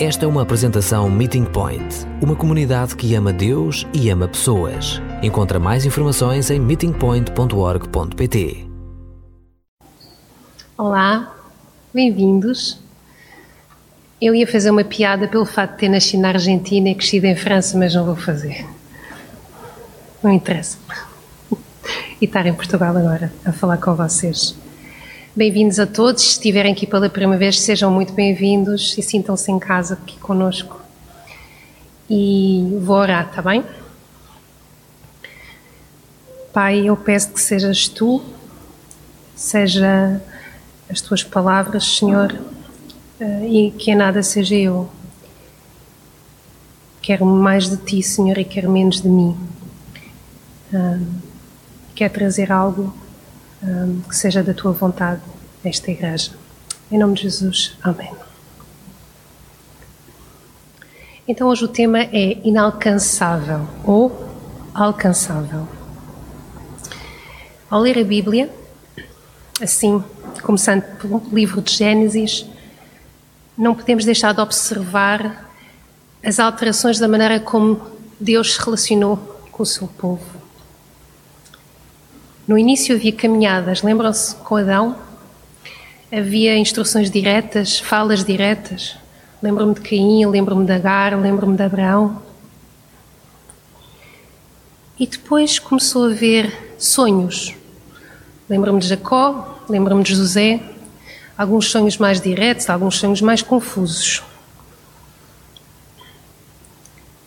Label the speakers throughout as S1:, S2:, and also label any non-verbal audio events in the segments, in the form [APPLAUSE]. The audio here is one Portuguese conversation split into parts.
S1: Esta é uma apresentação Meeting Point, uma comunidade que ama Deus e ama pessoas. Encontra mais informações em meetingpoint.org.pt.
S2: Olá, bem-vindos. Eu ia fazer uma piada pelo fato de ter nascido na Argentina e crescido em França, mas não vou fazer. Não interessa. [LAUGHS] E estar em Portugal agora a falar com vocês. Bem-vindos a todos. Se estiverem aqui pela primeira vez, sejam muito bem-vindos e sintam-se em casa aqui conosco. E vou orar, está bem? Pai, eu peço que sejas tu, seja as tuas palavras, Senhor, eh, e que nada seja eu. Quero mais de ti, Senhor, e quero menos de mim. Quero trazer algo que seja da tua vontade nesta igreja. Em nome de Jesus, amém. Então hoje o tema é inalcançável ou alcançável. Ao ler a Bíblia, assim, começando pelo livro de Gênesis, não podemos deixar de observar as alterações da maneira como Deus se relacionou com o seu povo. No início havia caminhadas, lembram-se com Adão? Havia instruções diretas, falas diretas. Lembro-me de Caim, lembro-me de Agar, lembro-me de Abraão. E depois começou a haver sonhos. Lembro-me de Jacó, lembro-me de José. Alguns sonhos mais diretos, alguns sonhos mais confusos.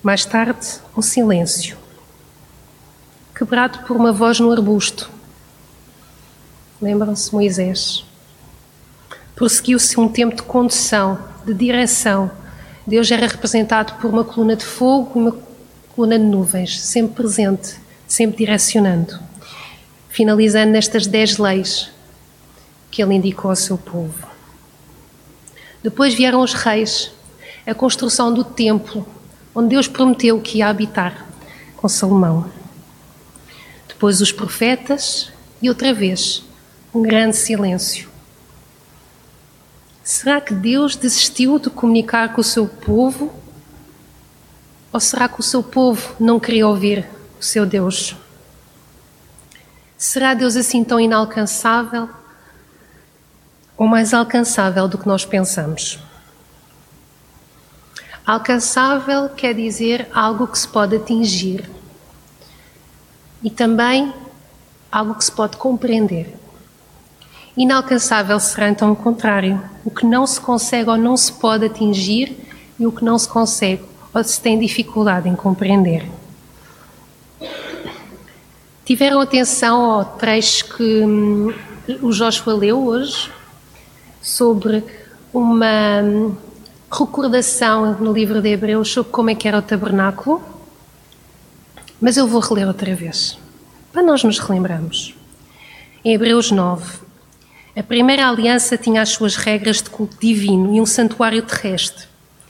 S2: Mais tarde, um silêncio quebrado por uma voz no arbusto. Lembram-se Moisés? Prosseguiu-se um tempo de condução, de direção. Deus era representado por uma coluna de fogo e uma coluna de nuvens, sempre presente, sempre direcionando. Finalizando nestas dez leis que ele indicou ao seu povo. Depois vieram os reis, a construção do templo, onde Deus prometeu que ia habitar com Salomão depois os profetas e outra vez um grande silêncio. Será que Deus desistiu de comunicar com o seu povo? Ou será que o seu povo não queria ouvir o seu Deus? Será Deus assim tão inalcançável ou mais alcançável do que nós pensamos? Alcançável quer dizer algo que se pode atingir e também algo que se pode compreender. Inalcançável será então o contrário, o que não se consegue ou não se pode atingir e o que não se consegue ou se tem dificuldade em compreender. Tiveram atenção ao trecho que hum, o Joshua leu hoje sobre uma hum, recordação no livro de Hebreus sobre como é que era o tabernáculo? Mas eu vou reler outra vez, para nós nos relembrarmos. Em Hebreus 9, a primeira aliança tinha as suas regras de culto divino e um santuário terrestre.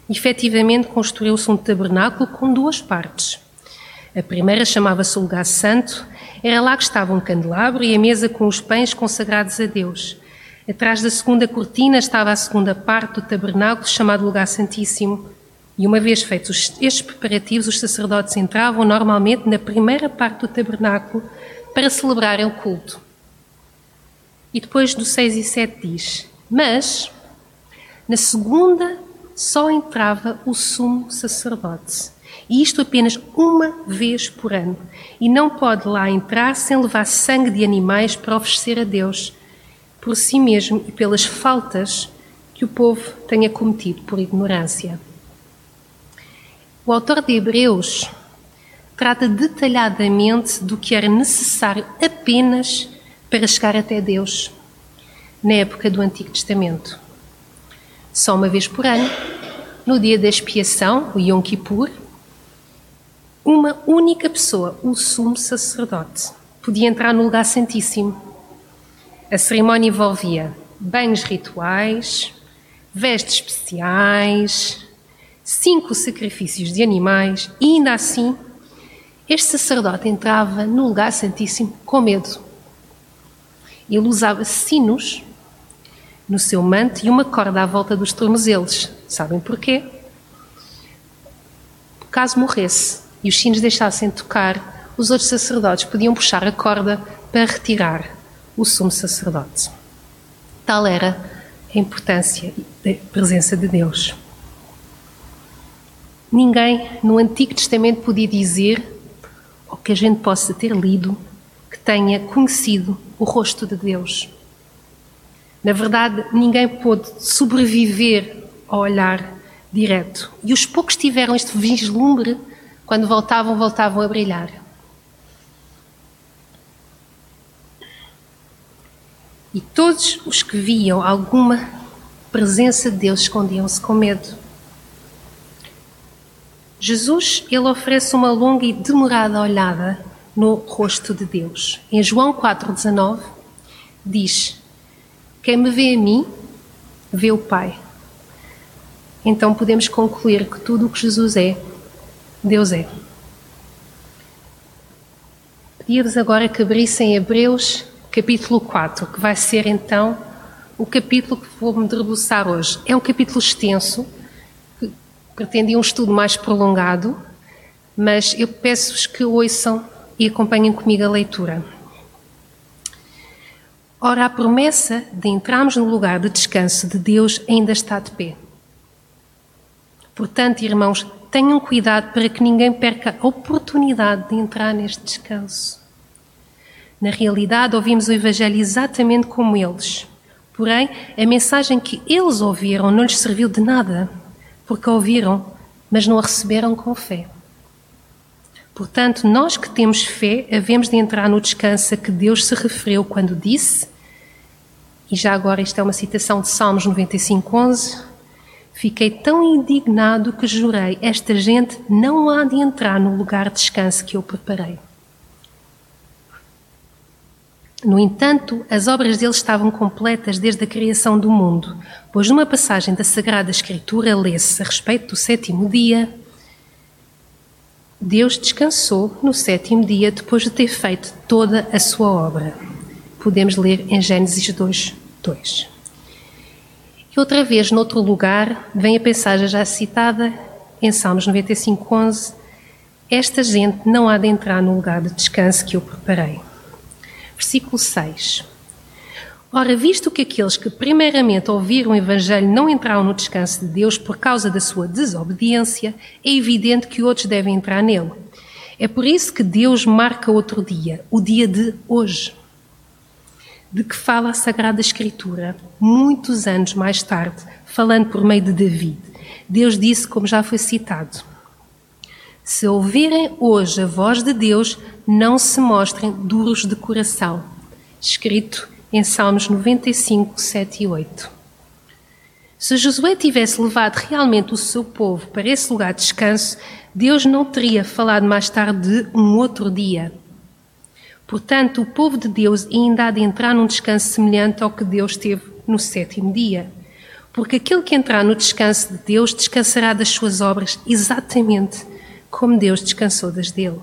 S2: Efetivamente, construiu-se um tabernáculo com duas partes. A primeira chamava-se lugar santo, era lá que estava um candelabro e a mesa com os pães consagrados a Deus. Atrás da segunda cortina estava a segunda parte do tabernáculo, chamado lugar santíssimo, e uma vez feitos estes preparativos, os sacerdotes entravam normalmente na primeira parte do tabernáculo para celebrarem o culto. E depois do 6 e 7 diz: Mas na segunda só entrava o sumo sacerdote. E isto apenas uma vez por ano. E não pode lá entrar sem levar sangue de animais para oferecer a Deus, por si mesmo e pelas faltas que o povo tenha cometido por ignorância. O autor de Hebreus trata detalhadamente do que era necessário apenas para chegar até Deus na época do Antigo Testamento. Só uma vez por ano, no dia da expiação, o Yom Kippur, uma única pessoa, o sumo sacerdote, podia entrar no lugar santíssimo. A cerimónia envolvia banhos rituais, vestes especiais, cinco sacrifícios de animais e ainda assim este sacerdote entrava no lugar santíssimo com medo. Ele usava sinos no seu manto e uma corda à volta dos tornozelos. Sabem porquê? caso morresse e os sinos deixassem de tocar, os outros sacerdotes podiam puxar a corda para retirar o sumo sacerdote. Tal era a importância da presença de Deus. Ninguém no Antigo Testamento podia dizer, ou que a gente possa ter lido, que tenha conhecido o rosto de Deus. Na verdade, ninguém pôde sobreviver ao olhar direto. E os poucos tiveram este vislumbre, quando voltavam, voltavam a brilhar. E todos os que viam alguma presença de Deus escondiam-se com medo. Jesus, ele oferece uma longa e demorada olhada no rosto de Deus. Em João 4:19 diz: Quem me vê a mim, vê o Pai. Então podemos concluir que tudo o que Jesus é, Deus é. Pedia-vos agora que abrissem Hebreus capítulo 4, que vai ser então o capítulo que vou me debruçar hoje. É um capítulo extenso, pretendia um estudo mais prolongado, mas eu peço-vos que ouçam e acompanhem comigo a leitura. Ora, a promessa de entrarmos no lugar de descanso de Deus ainda está de pé. Portanto, irmãos, tenham cuidado para que ninguém perca a oportunidade de entrar neste descanso. Na realidade, ouvimos o Evangelho exatamente como eles. Porém, a mensagem que eles ouviram não lhes serviu de nada, porque ouviram, mas não a receberam com fé. Portanto, nós que temos fé, havemos de entrar no descanso a que Deus se referiu quando disse, e já agora isto é uma citação de Salmos 95, 11, Fiquei tão indignado que jurei: esta gente não há de entrar no lugar de descanso que eu preparei. No entanto, as obras deles estavam completas desde a criação do mundo, pois numa passagem da Sagrada Escritura lê-se a respeito do sétimo dia: Deus descansou no sétimo dia depois de ter feito toda a sua obra. Podemos ler em Gênesis 2, 2. E outra vez, noutro lugar, vem a passagem já citada em Salmos 95, 11: Esta gente não há de entrar no lugar de descanso que eu preparei. Versículo 6. Ora, visto que aqueles que primeiramente ouviram o Evangelho não entraram no descanso de Deus por causa da sua desobediência, é evidente que outros devem entrar nele. É por isso que Deus marca outro dia, o dia de hoje, de que fala a Sagrada Escritura, muitos anos mais tarde, falando por meio de David. Deus disse, como já foi citado: Se ouvirem hoje a voz de Deus, não se mostrem duros de coração. Escrito em Salmos 95, 7 e 8. Se Josué tivesse levado realmente o seu povo para esse lugar de descanso, Deus não teria falado mais tarde de um outro dia. Portanto, o povo de Deus ainda há de entrar num descanso semelhante ao que Deus teve no sétimo dia. Porque aquele que entrar no descanso de Deus descansará das suas obras exatamente como Deus descansou das dele.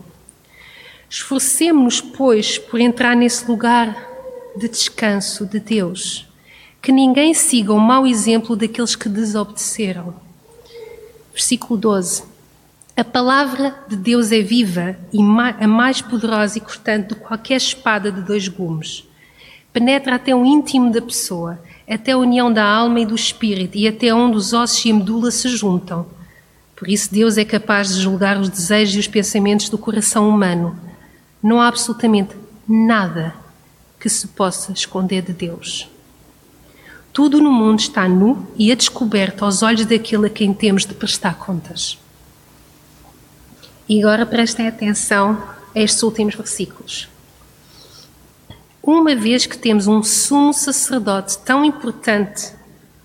S2: Esforcemos-nos, pois, por entrar nesse lugar de descanso de Deus. Que ninguém siga o mau exemplo daqueles que desobedeceram. Versículo 12. A palavra de Deus é viva e a mais poderosa e cortante do que qualquer espada de dois gumes. Penetra até o íntimo da pessoa, até a união da alma e do espírito e até onde os ossos e a medula se juntam. Por isso, Deus é capaz de julgar os desejos e os pensamentos do coração humano não há absolutamente nada que se possa esconder de Deus. Tudo no mundo está nu e a descoberto aos olhos daquele a quem temos de prestar contas. E agora prestem atenção a estes últimos versículos. Uma vez que temos um sumo sacerdote tão importante,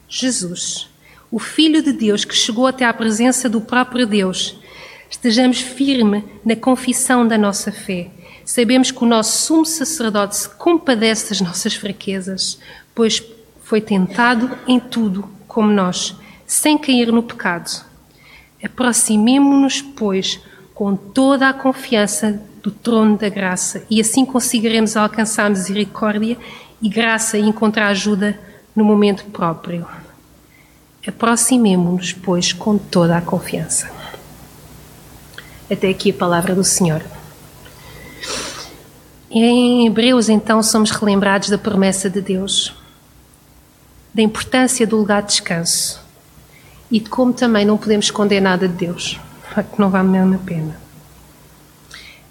S2: Jesus, o Filho de Deus que chegou até à presença do próprio Deus, estejamos firmes na confissão da nossa fé Sabemos que o nosso sumo sacerdote se compadece das nossas fraquezas, pois foi tentado em tudo, como nós, sem cair no pecado. Aproximemo-nos, pois, com toda a confiança do trono da graça e assim conseguiremos alcançar misericórdia e graça e encontrar ajuda no momento próprio. Aproximemo-nos, pois, com toda a confiança. Até aqui a palavra do Senhor. Em Hebreus, então, somos relembrados da promessa de Deus, da importância do lugar de descanso e de como também não podemos esconder nada de Deus, que não vale a pena.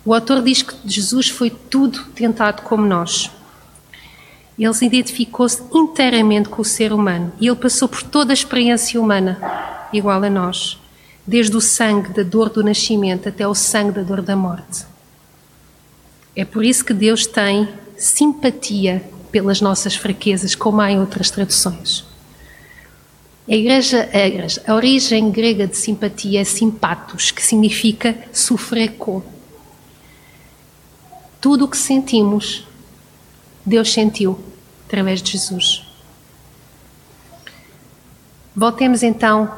S2: O autor diz que Jesus foi tudo tentado como nós. Ele se identificou-se inteiramente com o ser humano e ele passou por toda a experiência humana, igual a nós, desde o sangue da dor do nascimento até o sangue da dor da morte. É por isso que Deus tem simpatia pelas nossas fraquezas, como há em outras traduções. A, igreja, a, igreja, a origem grega de simpatia é simpatos, que significa sofrer com. Tudo o que sentimos, Deus sentiu através de Jesus. Voltemos então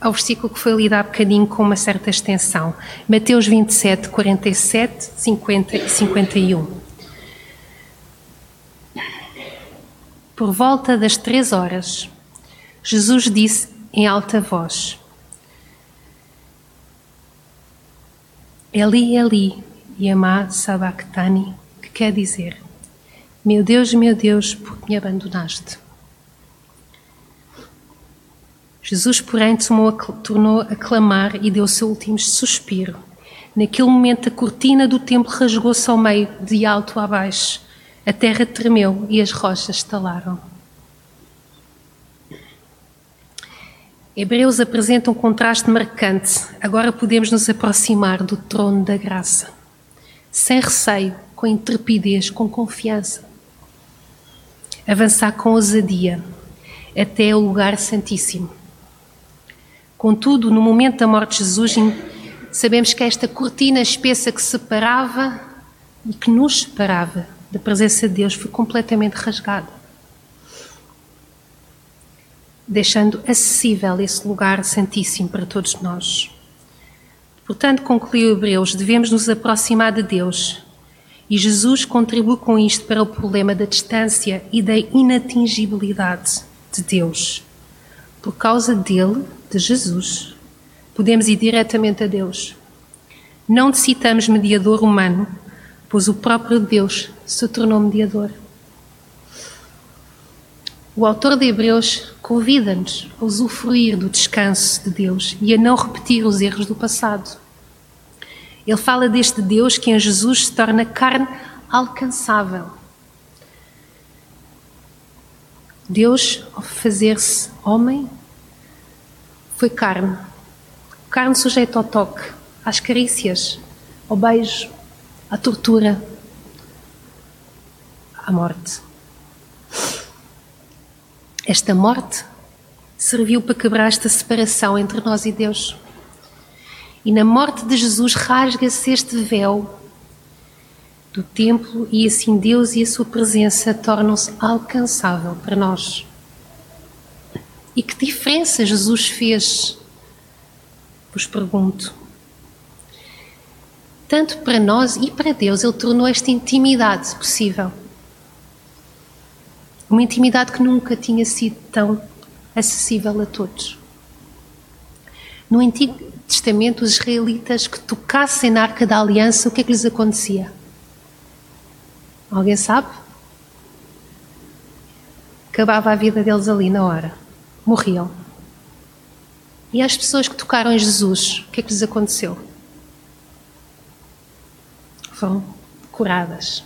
S2: ao versículo que foi lido há bocadinho com uma certa extensão. Mateus 27, 47, 50 e 51. Por volta das três horas, Jesus disse em alta voz: Eli, Eli, Yamá Sabachthani, que quer dizer: Meu Deus, meu Deus, por que me abandonaste? Jesus, porém, tornou a clamar e deu o seu último suspiro. Naquele momento, a cortina do templo rasgou-se ao meio, de alto a baixo. A terra tremeu e as rochas estalaram. Hebreus apresenta um contraste marcante. Agora podemos nos aproximar do trono da graça sem receio, com intrepidez, com confiança. Avançar com ousadia até o lugar santíssimo. Contudo, no momento da morte de Jesus, sabemos que esta cortina espessa que separava e que nos separava da presença de Deus foi completamente rasgada, deixando acessível esse lugar santíssimo para todos nós. Portanto, concluiu Hebreus, devemos nos aproximar de Deus. E Jesus contribui com isto para o problema da distância e da inatingibilidade de Deus. Por causa dele, de Jesus, podemos ir diretamente a Deus. Não necessitamos mediador humano, pois o próprio Deus se tornou mediador. O autor de Hebreus convida-nos a usufruir do descanso de Deus e a não repetir os erros do passado. Ele fala deste Deus que em Jesus se torna carne alcançável. Deus, ao fazer-se homem, foi carne. Carne sujeita ao toque, às carícias, ao beijo, à tortura, à morte. Esta morte serviu para quebrar esta separação entre nós e Deus. E na morte de Jesus rasga-se este véu do templo e assim Deus e a sua presença tornam-se alcançável para nós. E que diferença Jesus fez? Vos pergunto. Tanto para nós e para Deus, Ele tornou esta intimidade possível. Uma intimidade que nunca tinha sido tão acessível a todos. No Antigo Testamento, os israelitas que tocassem na Arca da Aliança, o que é que lhes acontecia? Alguém sabe? Acabava a vida deles ali na hora. Morriam. E as pessoas que tocaram em Jesus, o que é que lhes aconteceu? Foram curadas.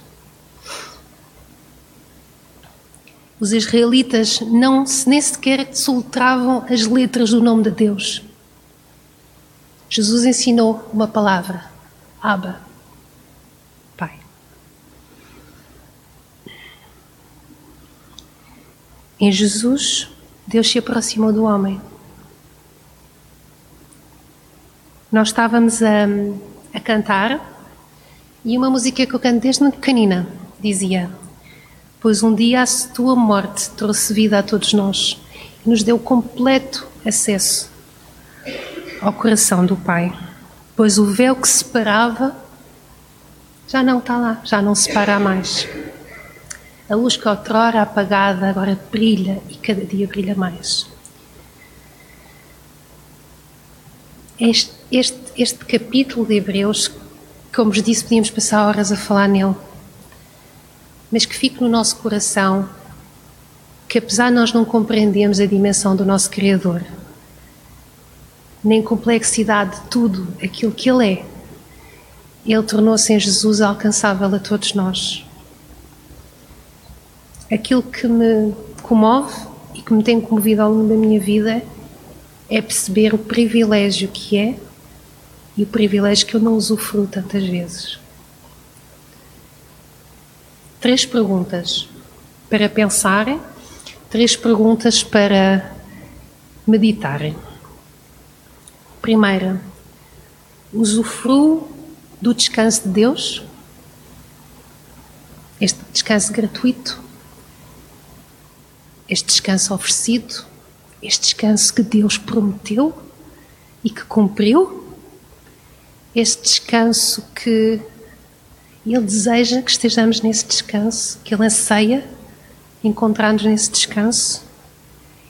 S2: Os israelitas não nem sequer soltravam as letras do nome de Deus. Jesus ensinou uma palavra: Abba, Pai. Em Jesus, Deus se aproximou do homem. Nós estávamos a, a cantar e uma música que eu canto desde muito pequenina dizia: Pois um dia a tua morte trouxe vida a todos nós e nos deu completo acesso ao coração do Pai, pois o véu que separava já não está lá, já não separa mais. A luz que outrora apagada agora brilha e cada dia brilha mais. Este, este, este capítulo de Hebreus, como vos disse, podíamos passar horas a falar nele, mas que fique no nosso coração que, apesar de nós não compreendermos a dimensão do nosso Criador, nem complexidade de tudo aquilo que Ele é, Ele tornou-se em Jesus alcançável a todos nós. Aquilo que me comove e que me tem comovido ao longo da minha vida é perceber o privilégio que é e o privilégio que eu não usufruo tantas vezes. Três perguntas para pensarem, três perguntas para meditarem. Primeira, usufruo do descanso de Deus? Este descanso gratuito? Este descanso oferecido? Este descanso que Deus prometeu e que cumpriu? Este descanso que Ele deseja que estejamos nesse descanso, que Ele anseia encontrar-nos nesse descanso?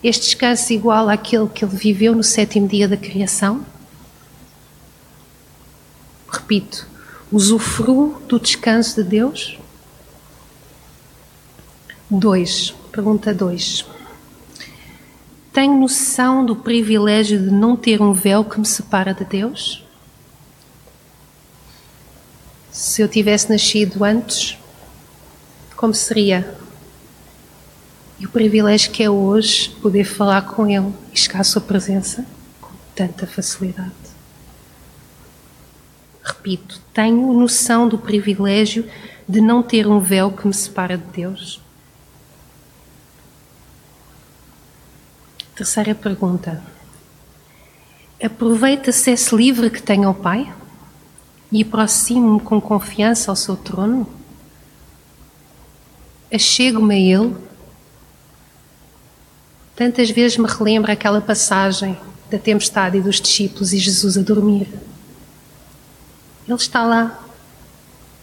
S2: Este descanso igual àquele que ele viveu no sétimo dia da criação? Repito, usufruo do descanso de Deus? Dois, pergunta dois. Tenho noção do privilégio de não ter um véu que me separa de Deus? Se eu tivesse nascido antes, como seria? E o privilégio que é hoje poder falar com Ele e chegar à Sua presença com tanta facilidade. Repito, tenho noção do privilégio de não ter um véu que me separa de Deus. Terceira pergunta. Aproveita-se esse livre que tenho ao Pai e aproximo-me com confiança ao seu trono? Achego-me a Ele Tantas vezes me relembra aquela passagem da tempestade e dos discípulos e Jesus a dormir. Ele está lá.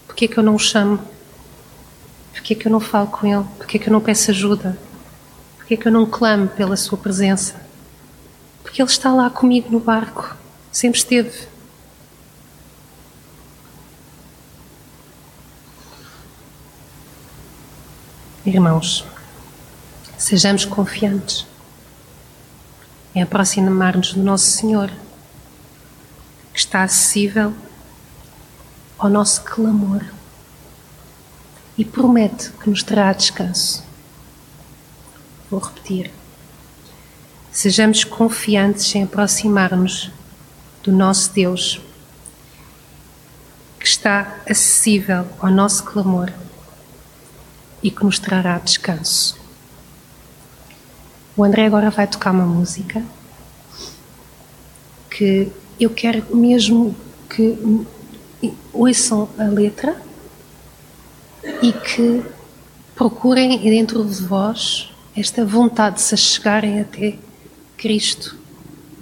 S2: Por que é que eu não o chamo? Por que é que eu não falo com ele? Por que é que eu não peço ajuda? Por que é que eu não clamo pela sua presença? Porque ele está lá comigo no barco. Sempre esteve. Irmãos, Sejamos confiantes em aproximar-nos do Nosso Senhor, que está acessível ao nosso clamor e promete que nos trará descanso. Vou repetir. Sejamos confiantes em aproximar-nos do nosso Deus, que está acessível ao nosso clamor e que nos trará descanso. O André agora vai tocar uma música que eu quero mesmo que ouçam a letra e que procurem dentro de vós esta vontade de se chegarem até Cristo,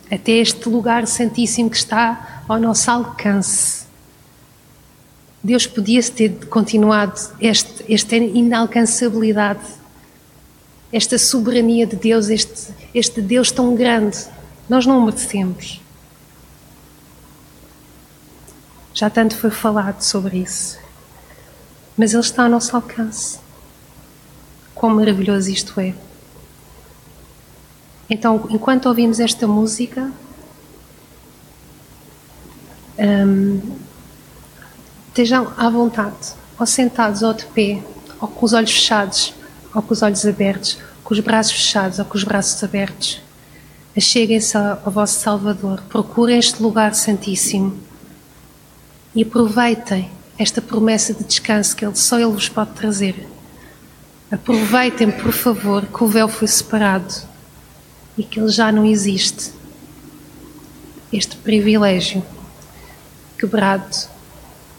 S2: até este lugar santíssimo que está ao nosso alcance. Deus podia ter continuado este, esta inalcançabilidade esta soberania de Deus, este, este Deus tão grande. Nós não o merecemos. Já tanto foi falado sobre isso. Mas Ele está ao nosso alcance. Quão maravilhoso isto é. Então, enquanto ouvimos esta música, hum, estejam à vontade, ou sentados ou de pé, ou com os olhos fechados ou com os olhos abertos, com os braços fechados ou com os braços abertos. Acheguem-se ao vosso Salvador, procurem este lugar santíssimo e aproveitem esta promessa de descanso que ele, só Ele vos pode trazer. Aproveitem, por favor, que o véu foi separado e que ele já não existe. Este privilégio quebrado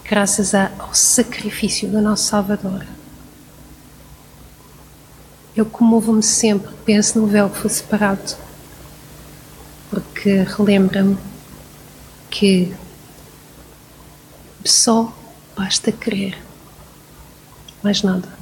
S2: graças ao sacrifício do nosso Salvador. Eu comovo-me sempre, penso no véu que foi separado, porque relembra-me que só basta querer, mais nada.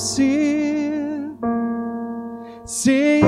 S3: Meu ser,